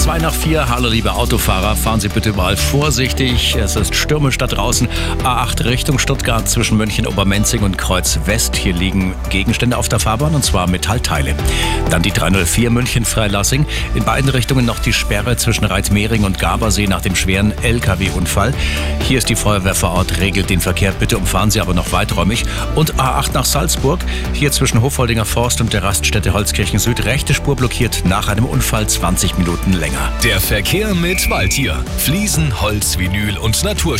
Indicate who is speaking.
Speaker 1: 2 nach 4. Hallo liebe Autofahrer, fahren Sie bitte überall vorsichtig. Es ist stürmisch da draußen. A8 Richtung Stuttgart zwischen München Obermenzing und Kreuz West. Hier liegen Gegenstände auf der Fahrbahn und zwar Metallteile. Dann die 304 München Freilassing. In beiden Richtungen noch die Sperre zwischen Reitmehring und Gabersee nach dem schweren LKW-Unfall. Hier ist die Feuerwehr vor Ort, regelt den Verkehr. Bitte umfahren Sie aber noch weiträumig. Und A8 nach Salzburg. Hier zwischen Hofholdinger Forst und der Raststätte Holzkirchen Süd. Rechte Spur blockiert nach einem Unfall 20 Minuten länger.
Speaker 2: Der Verkehr mit Waldtier. Fliesen, Holz, Vinyl und Naturstein.